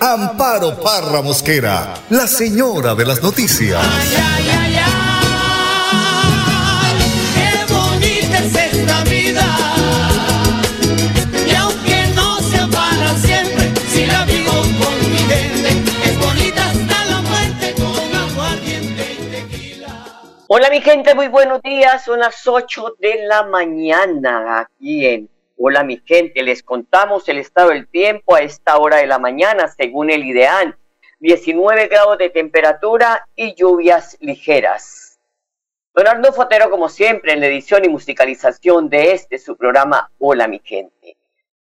Amparo Parra Mosquera, la señora de las noticias. Ay, ay, ay, ay, qué bonita es esta vida. Y aunque no sea para siempre, si la vivo con mi gente, es bonita hasta la muerte con aguardiente y tequila. Hola mi gente, muy buenos días. Son las 8 de la mañana aquí en Hola mi gente. Les contamos el estado del tiempo a esta hora de la mañana según el ideal. 19 grados de temperatura y lluvias ligeras. Don Arnulfo Fotero, como siempre, en la edición y musicalización de este su programa Hola mi gente.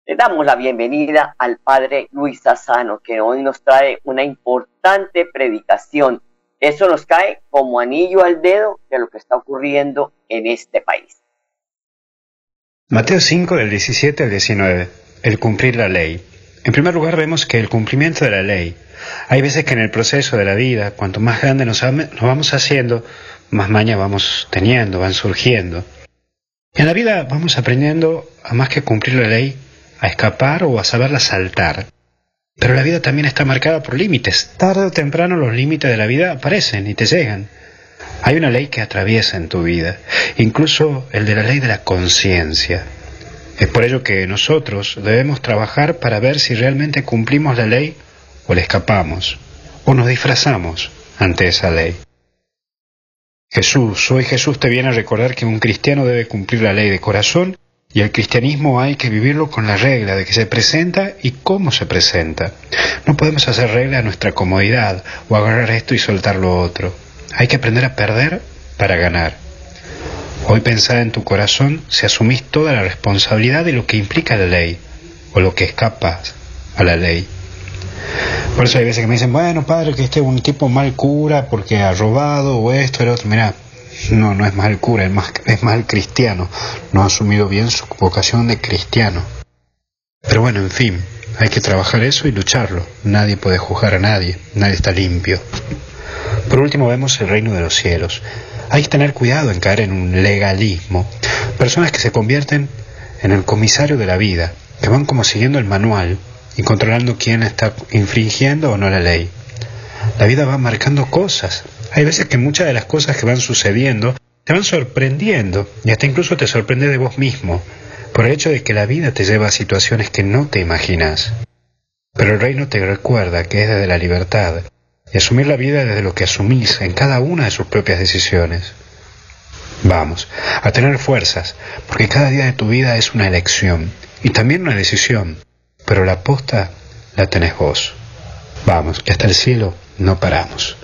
Le damos la bienvenida al Padre Luis Asano, que hoy nos trae una importante predicación. Eso nos cae como anillo al dedo de lo que está ocurriendo en este país. Mateo 5 del 17 al 19. El cumplir la ley. En primer lugar vemos que el cumplimiento de la ley. Hay veces que en el proceso de la vida, cuanto más grande nos, vamos haciendo, más maña vamos teniendo, van surgiendo. En la vida vamos aprendiendo a más que cumplir la ley, a escapar o a saberla saltar. Pero la vida también está marcada por límites. Tarde o temprano los límites de la vida aparecen y te llegan. Hay una ley que atraviesa en tu vida, incluso el de la ley de la conciencia. Es por ello que nosotros debemos trabajar para ver si realmente cumplimos la ley o le escapamos, o nos disfrazamos ante esa ley. Jesús, hoy Jesús te viene a recordar que un cristiano debe cumplir la ley de corazón y el cristianismo hay que vivirlo con la regla de que se presenta y cómo se presenta. No podemos hacer regla a nuestra comodidad o agarrar esto y soltar lo otro. Hay que aprender a perder para ganar. Hoy pensá en tu corazón si asumís toda la responsabilidad de lo que implica la ley o lo que escapas a la ley. Por eso hay veces que me dicen, bueno, padre, que este es un tipo mal cura porque ha robado o esto, el otro. Mira, no, no es mal cura, es, más, es mal cristiano. No ha asumido bien su vocación de cristiano. Pero bueno, en fin, hay que trabajar eso y lucharlo. Nadie puede juzgar a nadie, nadie está limpio. Por último vemos el reino de los cielos. Hay que tener cuidado en caer en un legalismo. Personas que se convierten en el comisario de la vida, que van como siguiendo el manual y controlando quién está infringiendo o no la ley. La vida va marcando cosas. Hay veces que muchas de las cosas que van sucediendo te van sorprendiendo y hasta incluso te sorprende de vos mismo por el hecho de que la vida te lleva a situaciones que no te imaginas. Pero el reino te recuerda que es desde la libertad y asumir la vida desde lo que asumís en cada una de sus propias decisiones. Vamos, a tener fuerzas, porque cada día de tu vida es una elección y también una decisión, pero la posta la tenés vos. Vamos, que hasta el cielo no paramos.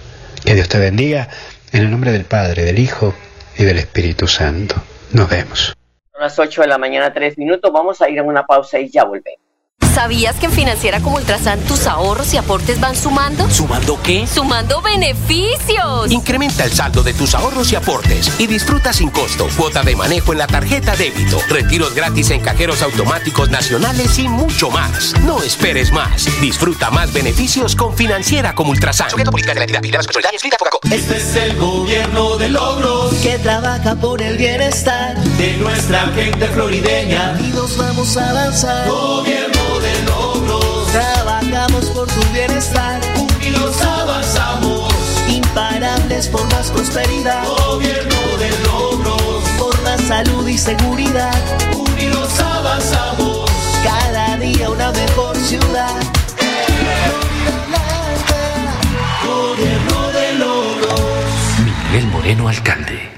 Que Dios te bendiga en el nombre del Padre, del Hijo y del Espíritu Santo. Nos vemos. Son las 8 de la mañana, 3 minutos. Vamos a ir a una pausa y ya volvemos. ¿Sabías que en Financiera como Ultrasan tus ahorros y aportes van sumando? ¿Sumando qué? ¡Sumando beneficios! Incrementa el saldo de tus ahorros y aportes y disfruta sin costo cuota de manejo en la tarjeta débito, retiros gratis en cajeros automáticos nacionales y mucho más. No esperes más. Disfruta más beneficios con Financiera como Ultrasan. Este es el gobierno de logros que trabaja por el bienestar de nuestra gente florideña. Unidos vamos a avanzar. Gobierno Por tu bienestar. unidos avanzamos. Imparables por más prosperidad. Gobierno de logros, Por la salud y seguridad. unidos avanzamos. Cada día una mejor ciudad. Gobierno de logros. Miguel Moreno, alcalde.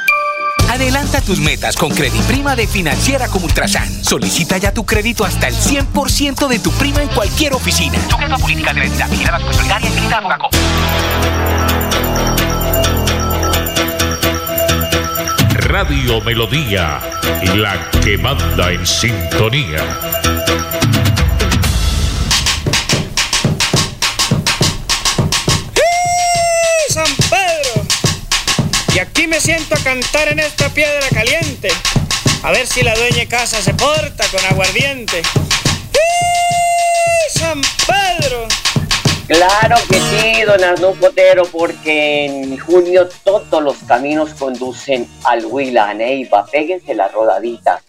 Adelanta tus metas con Prima de Financiera como Ultrasan. Solicita ya tu crédito hasta el 100% de tu prima en cualquier oficina. Sujeto a política de la Vigilada Solidaria y Radio Melodía, la que manda en sintonía. Me siento a cantar en esta piedra caliente, a ver si la dueña casa se porta con aguardiente. San Pedro! Claro que sí, don Arnulfo Potero, porque en junio todos los caminos conducen al Huila, a Neiva. Péguense la rodadita.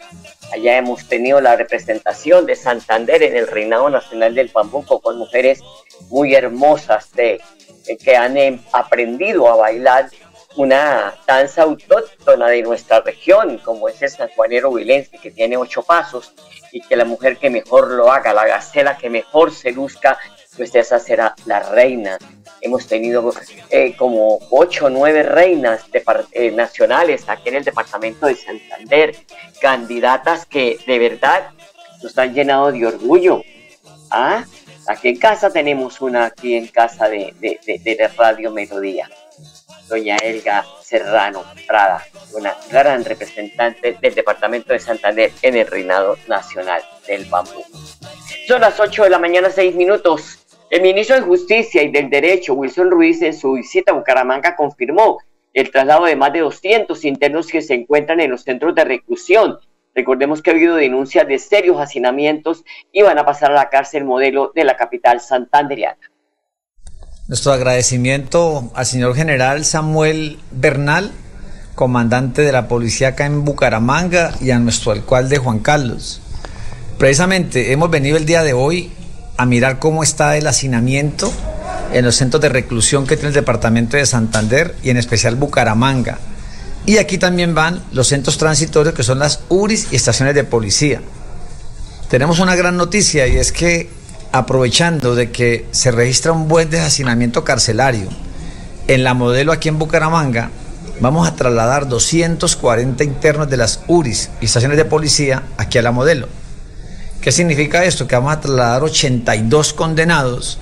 Allá hemos tenido la representación de Santander en el Reinado Nacional del Pambuco con mujeres muy hermosas de, eh, que han em, aprendido a bailar una danza autóctona de nuestra región, como es el sanjuanero huilense, que tiene ocho pasos, y que la mujer que mejor lo haga, la gacela que mejor se luzca, pues esa será la reina. Hemos tenido eh, como ocho o nueve reinas eh, nacionales aquí en el departamento de Santander, candidatas que de verdad nos han llenado de orgullo. ¿Ah? Aquí en casa tenemos una, aquí en casa de, de, de, Radio Melodía, doña Elga Serrano Prada, una gran representante del departamento de Santander en el reinado nacional del bambú. Son las 8 de la mañana, 6 minutos. El ministro de Justicia y del Derecho, Wilson Ruiz, en su visita a Bucaramanga confirmó el traslado de más de 200 internos que se encuentran en los centros de reclusión. Recordemos que ha habido denuncias de serios hacinamientos y van a pasar a la cárcel modelo de la capital santanderiana. Nuestro agradecimiento al señor general Samuel Bernal, comandante de la policía acá en Bucaramanga, y a nuestro alcalde Juan Carlos. Precisamente hemos venido el día de hoy a mirar cómo está el hacinamiento en los centros de reclusión que tiene el departamento de Santander y en especial Bucaramanga. Y aquí también van los centros transitorios que son las URIs y estaciones de policía. Tenemos una gran noticia y es que aprovechando de que se registra un buen deshacinamiento carcelario en la modelo aquí en Bucaramanga, vamos a trasladar 240 internos de las URIs y estaciones de policía aquí a la modelo. ¿Qué significa esto? Que vamos a trasladar 82 condenados,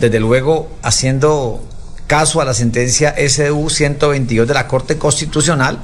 desde luego haciendo caso a la sentencia SU 122 de la Corte Constitucional,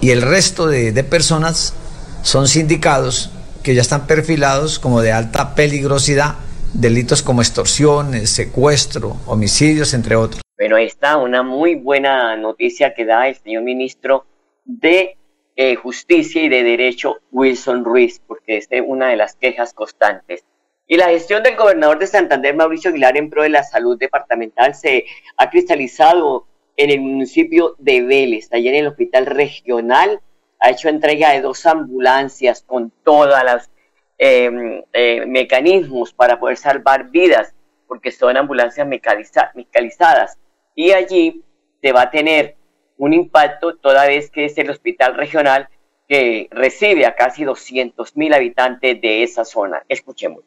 y el resto de, personas son sindicados que ya están perfilados como de alta peligrosidad, delitos como extorsiones, secuestro, homicidios, entre otros. Bueno, ahí está una muy buena noticia que da el señor ministro de eh, justicia y de Derecho Wilson Ruiz, porque es una de las quejas constantes. Y la gestión del gobernador de Santander, Mauricio Aguilar, en pro de la salud departamental, se ha cristalizado en el municipio de Vélez, allá en el hospital regional. Ha hecho entrega de dos ambulancias con todos los em, eh, mecanismos para poder salvar vidas, porque son ambulancias mecanizadas. Y allí se va a tener un impacto toda vez que es el hospital regional que recibe a casi 200 mil habitantes de esa zona. Escuchemos.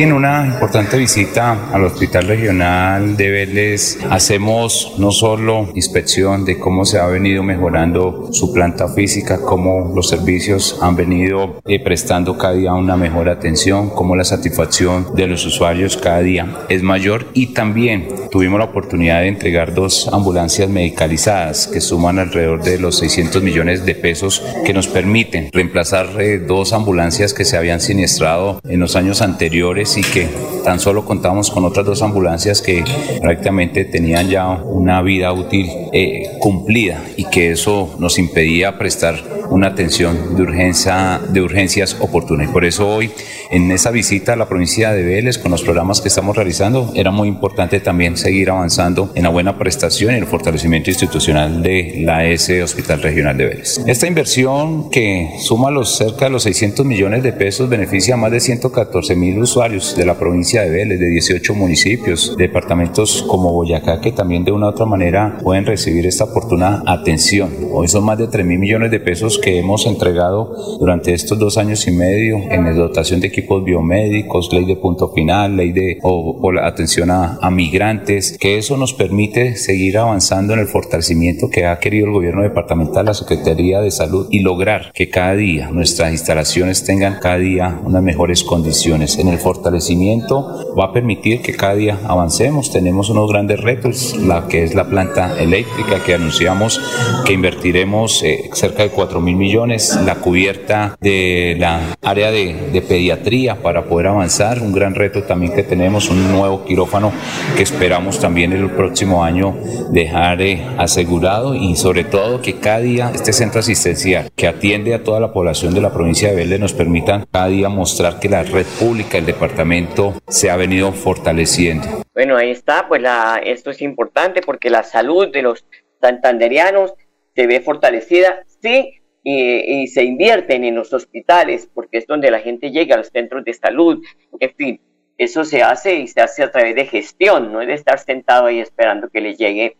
En una importante visita al Hospital Regional de Vélez. Hacemos no solo inspección de cómo se ha venido mejorando su planta física, cómo los servicios han venido eh, prestando cada día una mejor atención, cómo la satisfacción de los usuarios cada día es mayor. Y también tuvimos la oportunidad de entregar dos ambulancias medicalizadas que suman alrededor de los 600 millones de pesos que nos permiten reemplazar eh, dos ambulancias que se habían siniestrado en los años anteriores y que tan solo contamos con otras dos ambulancias que prácticamente tenían ya una vida útil eh, cumplida y que eso nos impedía prestar una atención de, urgencia, de urgencias oportuna. Y por eso hoy, en esa visita a la provincia de Vélez, con los programas que estamos realizando, era muy importante también seguir avanzando en la buena prestación y el fortalecimiento institucional de la S Hospital Regional de Vélez. Esta inversión que suma los cerca de los 600 millones de pesos beneficia a más de 114 mil usuarios de la provincia de Vélez, de 18 municipios, departamentos como Boyacá, que también de una u otra manera pueden recibir esta oportuna atención. Hoy son más de 3 mil millones de pesos que hemos entregado durante estos dos años y medio en la dotación de equipos biomédicos, ley de punto final, ley de o, la atención a, a migrantes, que eso nos permite seguir avanzando en el fortalecimiento que ha querido el gobierno departamental, la Secretaría de Salud y lograr que cada día nuestras instalaciones tengan cada día unas mejores condiciones. En el fortalecimiento va a permitir que cada día avancemos. Tenemos unos grandes retos, la que es la planta eléctrica que anunciamos que invertiremos eh, cerca de 4 mil millones, la cubierta de la área de, de pediatría para poder avanzar, un gran reto también que tenemos, un nuevo quirófano que esperamos también el próximo año dejar eh, asegurado y sobre todo que cada día este centro asistencial que atiende a toda la población de la provincia de Vélez nos permita cada día mostrar que la red pública del departamento se ha venido fortaleciendo. Bueno, ahí está, pues la, esto es importante porque la salud de los santanderianos se ve fortalecida, sí, y, se invierten en los hospitales porque es donde la gente llega a los centros de salud, en fin, eso se hace y se hace a través de gestión, no es de estar sentado ahí esperando que le llegue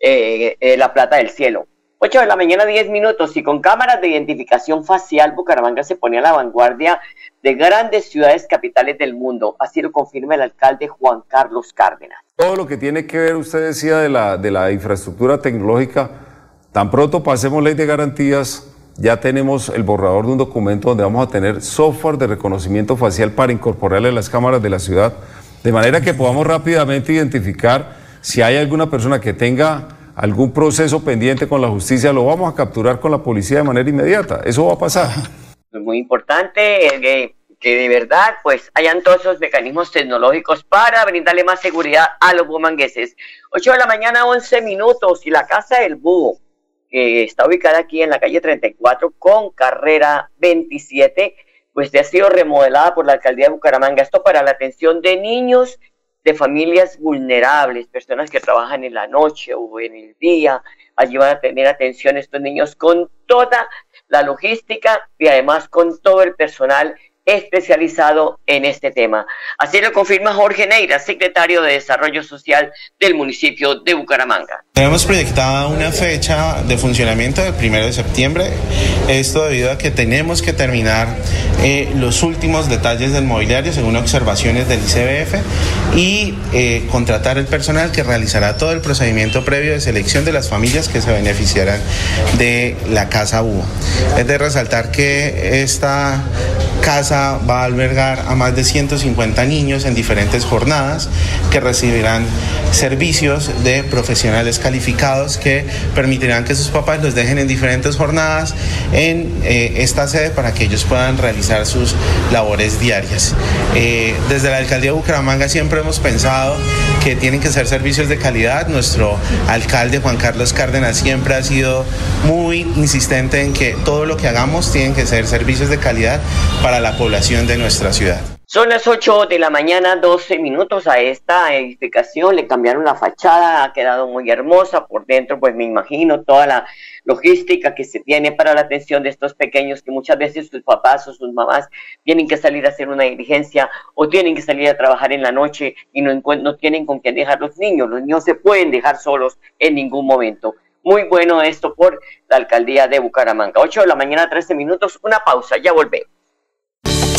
eh, eh, la plata del cielo. 8 de la mañana, 10 minutos, y con cámaras de identificación facial, Bucaramanga se pone a la vanguardia de grandes ciudades capitales del mundo. Así lo confirma el alcalde Juan Carlos Cárdenas. Todo lo que tiene que ver, usted decía, de la, de la infraestructura tecnológica, tan pronto pasemos ley de garantías, ya tenemos el borrador de un documento donde vamos a tener software de reconocimiento facial para incorporarle a las cámaras de la ciudad, de manera que podamos rápidamente identificar si hay alguna persona que tenga algún proceso pendiente con la justicia, lo vamos a capturar con la policía de manera inmediata. Eso va a pasar. Es muy importante que, que de verdad pues hayan todos esos mecanismos tecnológicos para brindarle más seguridad a los bumangueses. 8 de la mañana, 11 minutos y la Casa del Búho, que está ubicada aquí en la calle 34 con carrera 27, pues ha sido remodelada por la alcaldía de Bucaramanga. Esto para la atención de niños de familias vulnerables, personas que trabajan en la noche o en el día. Allí van a tener atención estos niños con toda la logística y además con todo el personal especializado en este tema. Así lo confirma Jorge Neira, secretario de Desarrollo Social del municipio de Bucaramanga. Tenemos proyectada una fecha de funcionamiento del primero de septiembre, esto debido a que tenemos que terminar eh, los últimos detalles del mobiliario según observaciones del ICBF y eh, contratar el personal que realizará todo el procedimiento previo de selección de las familias que se beneficiarán de la Casa Búho. Es de resaltar que esta casa va a albergar a más de 150 niños en diferentes jornadas que recibirán servicios de profesionales calificados que permitirán que sus papás los dejen en diferentes jornadas en eh, esta sede para que ellos puedan realizar sus labores diarias. Eh, desde la alcaldía de Bucaramanga siempre hemos pensado que tienen que ser servicios de calidad. Nuestro alcalde Juan Carlos Cárdenas siempre ha sido muy insistente en que todo lo que hagamos tienen que ser servicios de calidad para la población de nuestra ciudad. Son las 8 de la mañana, 12 minutos a esta edificación. Le cambiaron la fachada, ha quedado muy hermosa. Por dentro, pues me imagino toda la logística que se tiene para la atención de estos pequeños que muchas veces sus papás o sus mamás tienen que salir a hacer una diligencia o tienen que salir a trabajar en la noche y no, no tienen con quién dejar los niños. Los niños se pueden dejar solos en ningún momento. Muy bueno esto por la alcaldía de Bucaramanga. 8 de la mañana, 13 minutos. Una pausa, ya volvemos.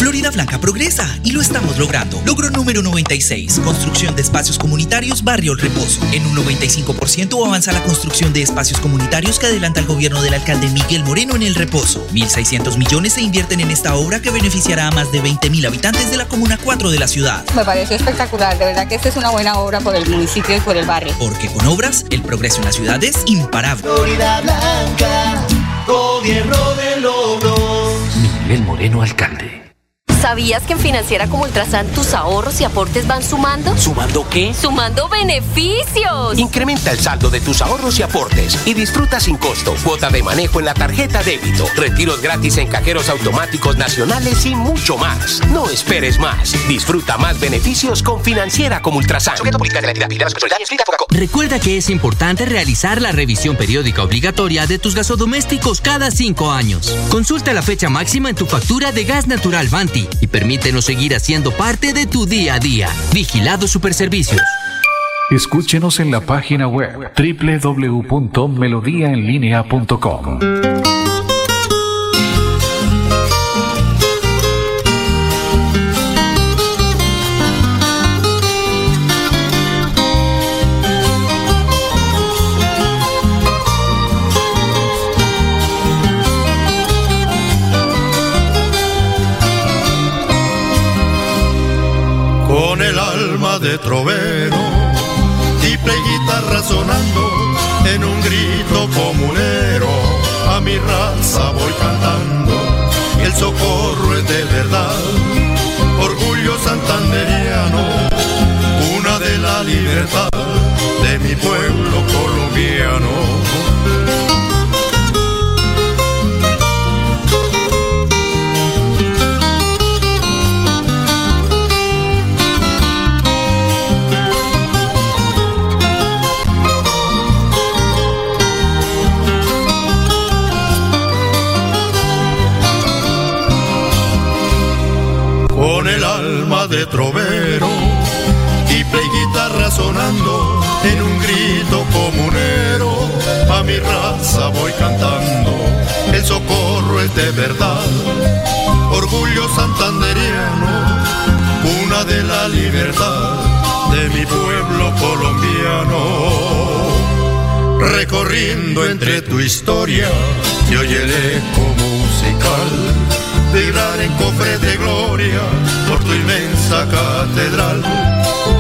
Florida Blanca progresa y lo estamos logrando. Logro número 96, construcción de espacios comunitarios Barrio El Reposo. En un 95% avanza la construcción de espacios comunitarios que adelanta el gobierno del alcalde Miguel Moreno en El Reposo. 1.600 millones se invierten en esta obra que beneficiará a más de 20.000 habitantes de la Comuna 4 de la ciudad. Me pareció espectacular, de verdad que esta es una buena obra por el municipio y por el barrio. Porque con obras, el progreso en la ciudad es imparable. Florida Blanca, gobierno de logros. Miguel Moreno, alcalde. ¿Sabías que en Financiera como Ultrasan tus ahorros y aportes van sumando? ¿Sumando qué? ¡Sumando beneficios! Incrementa el saldo de tus ahorros y aportes y disfruta sin costo cuota de manejo en la tarjeta débito, retiros gratis en cajeros automáticos nacionales y mucho más. No esperes más. Disfruta más beneficios con Financiera como Ultrasan. Recuerda que es importante realizar la revisión periódica obligatoria de tus gasodomésticos cada cinco años. Consulta la fecha máxima en tu factura de gas natural Banti y permítenos seguir haciendo parte de tu día a día. Vigilado Superservicios. Escúchenos en la página web www.melodiaenlinea.com. de trovero, triple guitarra sonando en un grito comunero, a mi raza voy cantando, el socorro es de verdad, orgullo santanderiano, una de la libertad de mi pueblo colombiano. De trovero, triple guitarra sonando en un grito comunero, a mi raza voy cantando, el socorro es de verdad, orgullo santanderiano, una de la libertad de mi pueblo colombiano. Recorriendo entre tu historia, y oye el eco musical vibrar en cofres de gloria por tu inmensa catedral,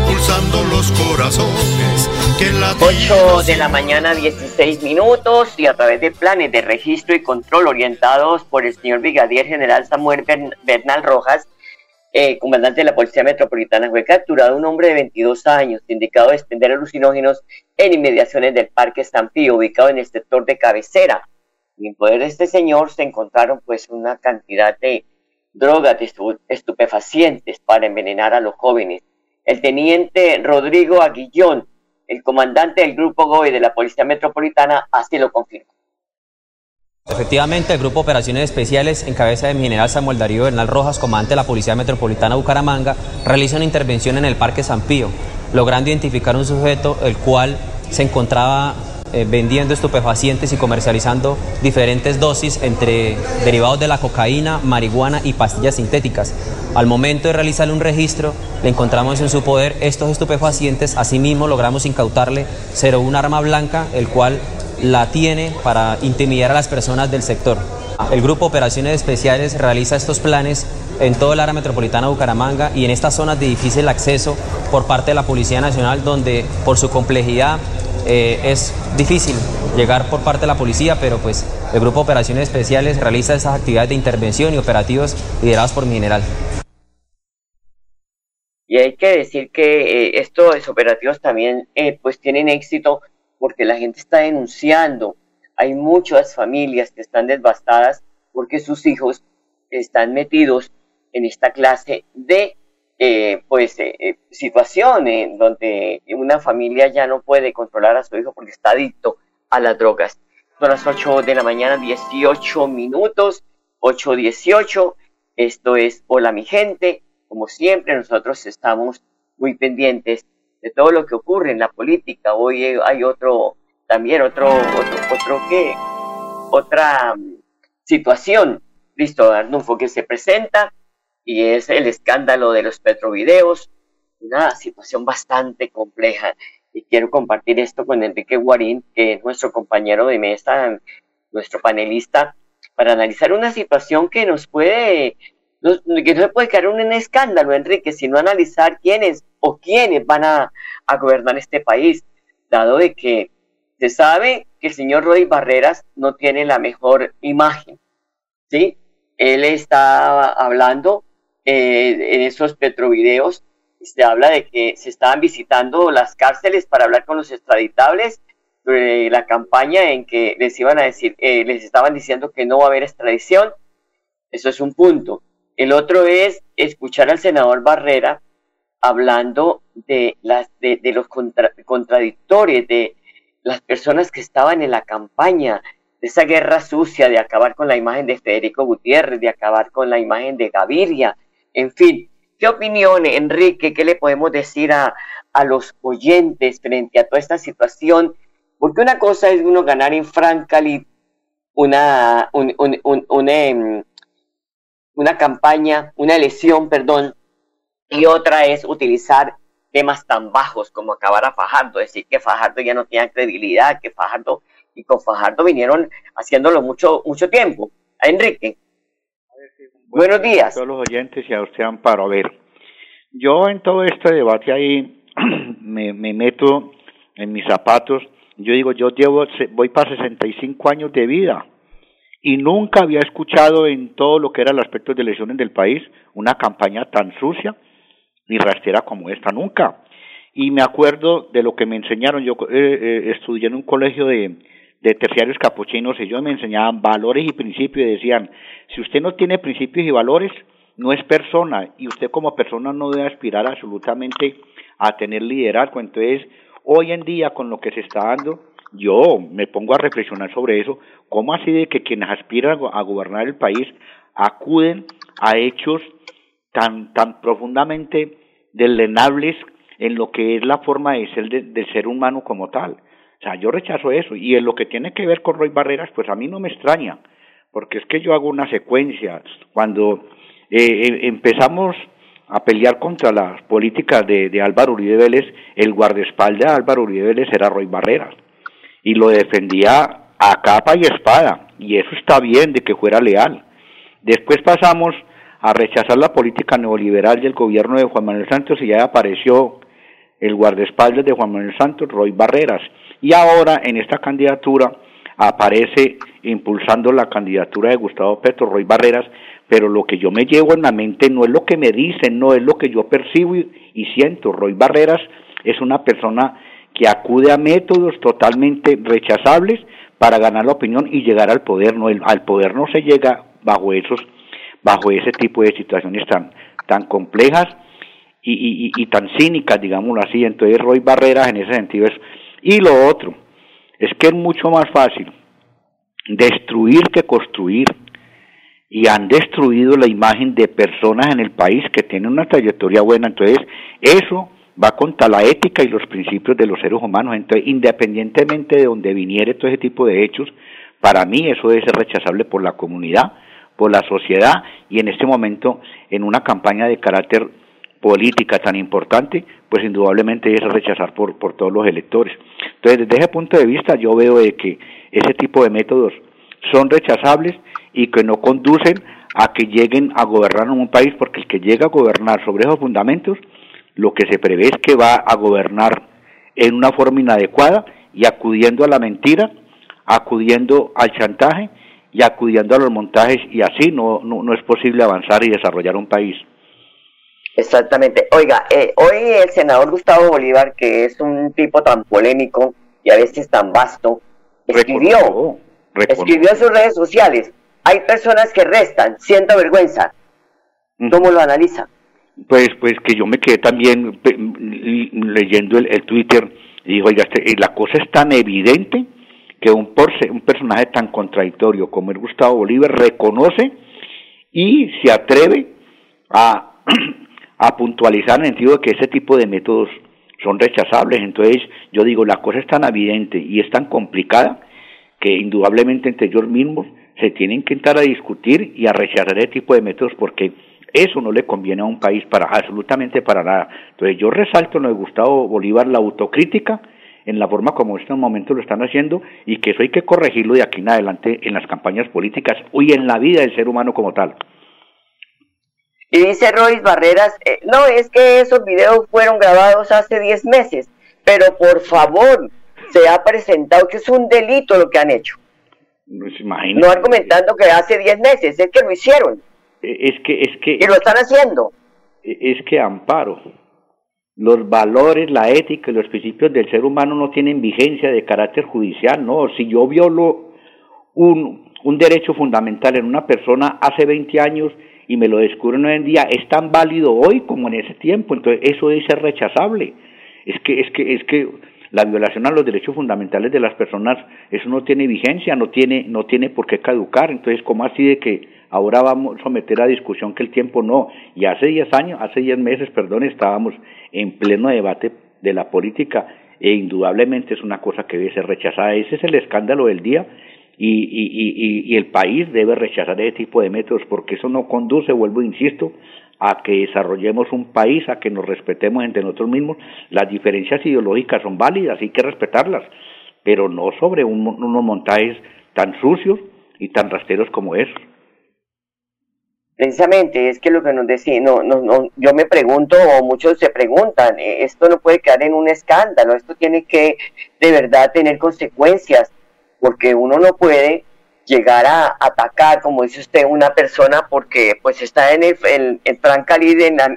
pulsando los corazones que en la 8 de la mañana, 16 minutos, y a través de planes de registro y control orientados por el señor Brigadier General Samuel Bern- Bernal Rojas, eh, comandante de la Policía Metropolitana, fue capturado un hombre de 22 años, indicado de expender alucinógenos en inmediaciones del Parque San Pío, ubicado en el sector de cabecera. Y en poder de este señor se encontraron pues una cantidad de drogas, de estu- estupefacientes para envenenar a los jóvenes. El teniente Rodrigo Aguillón, el comandante del Grupo GOE de la Policía Metropolitana, así lo confirma. Efectivamente, el Grupo Operaciones Especiales, en cabeza de mi general Samuel Darío Bernal Rojas, comandante de la Policía Metropolitana Bucaramanga, realiza una intervención en el Parque San Pío, logrando identificar un sujeto el cual se encontraba eh, vendiendo estupefacientes y comercializando diferentes dosis entre derivados de la cocaína, marihuana y pastillas sintéticas. Al momento de realizarle un registro, le encontramos en su poder estos estupefacientes, asimismo logramos incautarle 01 arma blanca, el cual la tiene para intimidar a las personas del sector. El Grupo Operaciones Especiales realiza estos planes en toda el área metropolitana de Bucaramanga y en estas zonas de difícil acceso por parte de la Policía Nacional, donde por su complejidad eh, es difícil llegar por parte de la policía, pero pues el Grupo Operaciones Especiales realiza esas actividades de intervención y operativos liderados por mi general. Y hay que decir que eh, estos operativos también eh, pues tienen éxito porque la gente está denunciando. Hay muchas familias que están devastadas porque sus hijos están metidos en esta clase de eh, pues eh, eh, situación en donde una familia ya no puede controlar a su hijo porque está adicto a las drogas. Son las 8 de la mañana, 18 minutos, 8.18. Esto es Hola mi gente. Como siempre, nosotros estamos muy pendientes de todo lo que ocurre en la política. Hoy eh, hay otro, también otro, otro, otro que, otra mm, situación, listo, Arnulfo, que se presenta y es el escándalo de los petrovideos, una situación bastante compleja. Y quiero compartir esto con Enrique Guarín, que es nuestro compañero de mesa, nuestro panelista, para analizar una situación que nos puede, que no se puede en un escándalo, Enrique, sino analizar quiénes o quiénes van a, a gobernar este país, dado de que se sabe que el señor Roy Barreras no tiene la mejor imagen, ¿sí? Él está hablando eh, en esos petrovideos, se habla de que se estaban visitando las cárceles para hablar con los extraditables, sobre la campaña en que les iban a decir, eh, les estaban diciendo que no va a haber extradición, eso es un punto. El otro es escuchar al senador Barrera hablando de, las, de, de los contra- contradictores, de las personas que estaban en la campaña, de esa guerra sucia, de acabar con la imagen de Federico Gutiérrez, de acabar con la imagen de Gaviria, En fin, ¿qué opinión, Enrique, qué le podemos decir a, a los oyentes frente a toda esta situación? Porque una cosa es uno ganar en Francalit una, un, un, un, un em, una campaña, una elección, perdón, y otra es utilizar temas tan bajos como acabar a Fajardo, decir que Fajardo ya no tenía credibilidad, que Fajardo y con Fajardo vinieron haciéndolo mucho, mucho tiempo. Enrique. Buenos días. A todos los oyentes y a usted, Amparo. A ver, yo en todo este debate ahí me, me meto en mis zapatos. Yo digo, yo llevo, voy para 65 años de vida y nunca había escuchado en todo lo que era el aspecto de elecciones del país una campaña tan sucia ni rastera como esta, nunca. Y me acuerdo de lo que me enseñaron, yo eh, eh, estudié en un colegio de, de terciarios capuchinos, ellos me enseñaban valores y principios y decían, si usted no tiene principios y valores, no es persona y usted como persona no debe aspirar absolutamente a tener liderazgo. Entonces, hoy en día con lo que se está dando, yo me pongo a reflexionar sobre eso, cómo así de que quienes aspiran a gobernar el país acuden a hechos tan, tan profundamente delenables en lo que es la forma de ser del ser humano como tal. O sea, yo rechazo eso. Y en lo que tiene que ver con Roy Barreras, pues a mí no me extraña, porque es que yo hago una secuencia. Cuando eh, eh, empezamos a pelear contra las políticas de, de Álvaro Uribe Vélez, el guardaespaldas de Álvaro Uribe Vélez era Roy Barreras y lo defendía a capa y espada, y eso está bien de que fuera leal. Después pasamos a rechazar la política neoliberal del gobierno de Juan Manuel Santos y ya apareció el guardaespaldas de Juan Manuel Santos, Roy Barreras, y ahora en esta candidatura aparece impulsando la candidatura de Gustavo Petro, Roy Barreras, pero lo que yo me llevo en la mente no es lo que me dicen, no es lo que yo percibo y, siento. Roy Barreras es una persona que acude a métodos totalmente rechazables para ganar la opinión y llegar al poder. No, al poder no se llega bajo esos, bajo ese tipo de situaciones tan, tan complejas y, y, y tan cínicas, digámoslo así. Entonces Roy Barreras en ese sentido es. Y lo otro es que es mucho más fácil destruir que construir y han destruido la imagen de personas en el país que tienen una trayectoria buena. Entonces, eso va contra la ética y los principios de los seres humanos. Entonces, independientemente de donde viniere todo ese tipo de hechos, para mí eso debe ser rechazable por la comunidad, por la sociedad y en este momento en una campaña de carácter política tan importante, pues indudablemente es rechazar por, por todos los electores. Entonces, desde ese punto de vista, yo veo de que ese tipo de métodos son rechazables y que no conducen a que lleguen a gobernar en un país, porque el que llega a gobernar sobre esos fundamentos lo que se prevé es que va a gobernar en una forma inadecuada y acudiendo a la mentira, acudiendo al chantaje y acudiendo a los montajes y así no, no, es posible avanzar y desarrollar un país. Exactamente. Oiga, eh, hoy el senador Gustavo Bolívar, que es un tipo tan polémico y a veces tan vasto, escribió, escribió en sus redes sociales, hay personas que restan, siento vergüenza. ¿Cómo lo analiza? pues pues que yo me quedé también leyendo el, Twitter y digo, oiga, este, la cosa es tan evidente que un, un personaje tan contradictorio como el Gustavo Bolívar reconoce y se atreve a, a puntualizar en el sentido de que ese tipo de métodos son rechazables. Entonces yo digo, la cosa es tan evidente y es tan complicada que indudablemente entre ellos mismos se tienen que entrar a discutir y a rechazar ese tipo de métodos porque eso no le conviene a un país para absolutamente para nada. Entonces yo resalto lo de Gustavo Bolívar la autocrítica en la forma como en este momento lo están haciendo y que eso hay que corregirlo de aquí en adelante en las campañas políticas y en la vida del ser humano como tal. Y dice Royce Barreras, eh, no, es que esos videos fueron grabados hace 10 meses, pero por favor, se ha presentado que es un delito lo que han hecho. Pues no argumentando que hace 10 meses, es que lo hicieron. Eh, es que es que y lo están haciendo eh, es que amparo los valores, la ética y los principios del ser humano no tienen vigencia de carácter judicial, no, si yo violo un, un derecho fundamental en una persona hace 20 años y me lo descubren hoy en día, es tan válido hoy como en ese tiempo, entonces eso debe ser rechazable. Es que, es que, es que la violación a los derechos fundamentales de las personas, eso no tiene vigencia, no tiene, no tiene por qué caducar, entonces, ¿cómo así de que ahora vamos a someter a discusión que el tiempo no. Y hace 10 años, hace 10 meses, perdón, estábamos en pleno debate de la política e indudablemente es una cosa que debe ser rechazada. Ese es el escándalo del día y, y, el país debe rechazar ese tipo de métodos porque eso no conduce, vuelvo, insisto, a que desarrollemos un país, a que nos respetemos entre nosotros mismos. Las diferencias ideológicas son válidas, hay que respetarlas, pero no sobre unos montajes tan sucios y tan rasteros como esos. Precisamente, es que lo que nos decía, no, no, no, yo me pregunto, o muchos se preguntan, eh, esto no puede quedar en un escándalo, esto tiene que de verdad tener consecuencias, porque uno no puede llegar a atacar, como dice usted, una persona porque pues está en el, en, en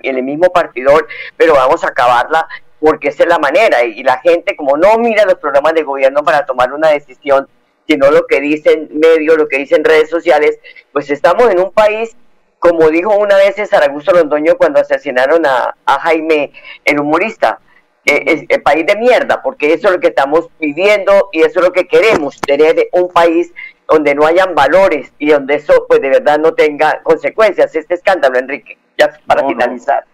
en, el mismo partidor, pero vamos a acabarla porque esa es la manera. Y la gente como no mira los programas de gobierno para tomar una decisión, sino lo que dicen medios, lo que dicen redes sociales, pues estamos en un país, como dijo una vez César Augusto Londoño cuando asesinaron a Jaime, el humorista, eh, el país de mierda, porque eso es lo que estamos pidiendo y eso es lo que queremos, tener un país donde no hayan valores y donde eso pues de verdad no tenga consecuencias. Este escándalo, Enrique, ya para finalizar.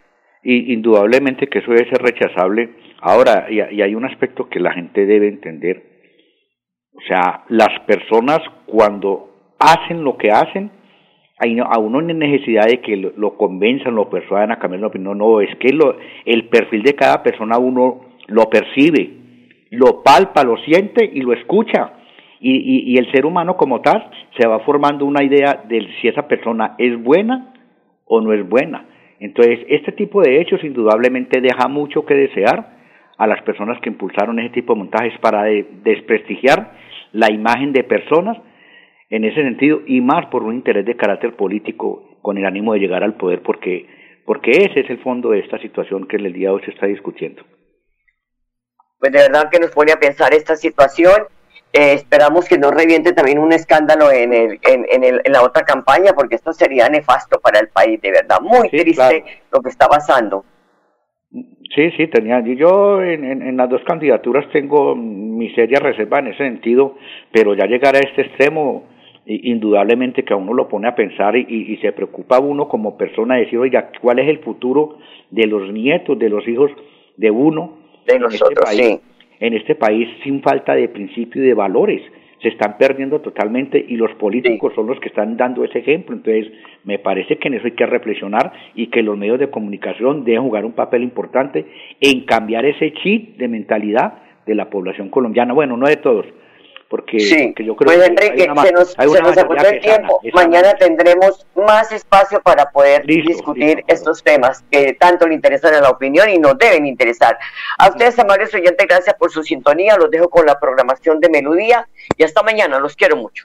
Y indudablemente que eso debe ser rechazable. Ahora, y, y hay un aspecto que la gente debe entender. O sea, las personas cuando hacen lo que hacen, a uno no hay necesidad de que lo, convenzan, lo persuadan a cambiar la opinión, no, es que lo, el perfil de cada persona uno lo percibe, lo palpa, lo siente y lo escucha y, y, el ser humano como tal se va formando una idea de si esa persona es buena o no es buena. Entonces, este tipo de hechos indudablemente deja mucho que desear a las personas que impulsaron ese tipo de montajes para desprestigiar la imagen de personas en ese sentido y más por un interés de carácter político con el ánimo de llegar al poder porque porque ese es el fondo de esta situación que en el día de hoy se está discutiendo. Pues de verdad que nos pone a pensar esta situación eh, esperamos que no reviente también un escándalo en, el, en, el, en la otra campaña, porque esto sería nefasto para el país, de verdad. Muy triste lo que está pasando. Sí, sí, tenía. Yo en, en, las dos candidaturas tengo mi seria reserva en ese sentido, pero ya llegar a este extremo, indudablemente que a uno lo pone a pensar y, y, se preocupa uno como persona de decir, oiga, ¿cuál es el futuro de los nietos, de los hijos de uno? De este nosotros, sí en este país sin falta de principio y de valores. Se están perdiendo totalmente y los políticos son los que están dando ese ejemplo. Entonces, me parece que en eso hay que reflexionar y que los medios de comunicación deben jugar un papel importante en cambiar ese chip de mentalidad de la población colombiana. Bueno, no de todos, porque, sí. yo creo pues Enrique, se nos, se nos agotó el tiempo. Mañana tendremos más espacio para poder discutir estos temas que tanto le interesan a la opinión y nos deben interesar. A ustedes, amables oyentes, gracias por su sintonía. Los dejo con la programación de Melodía y hasta mañana. Los quiero mucho.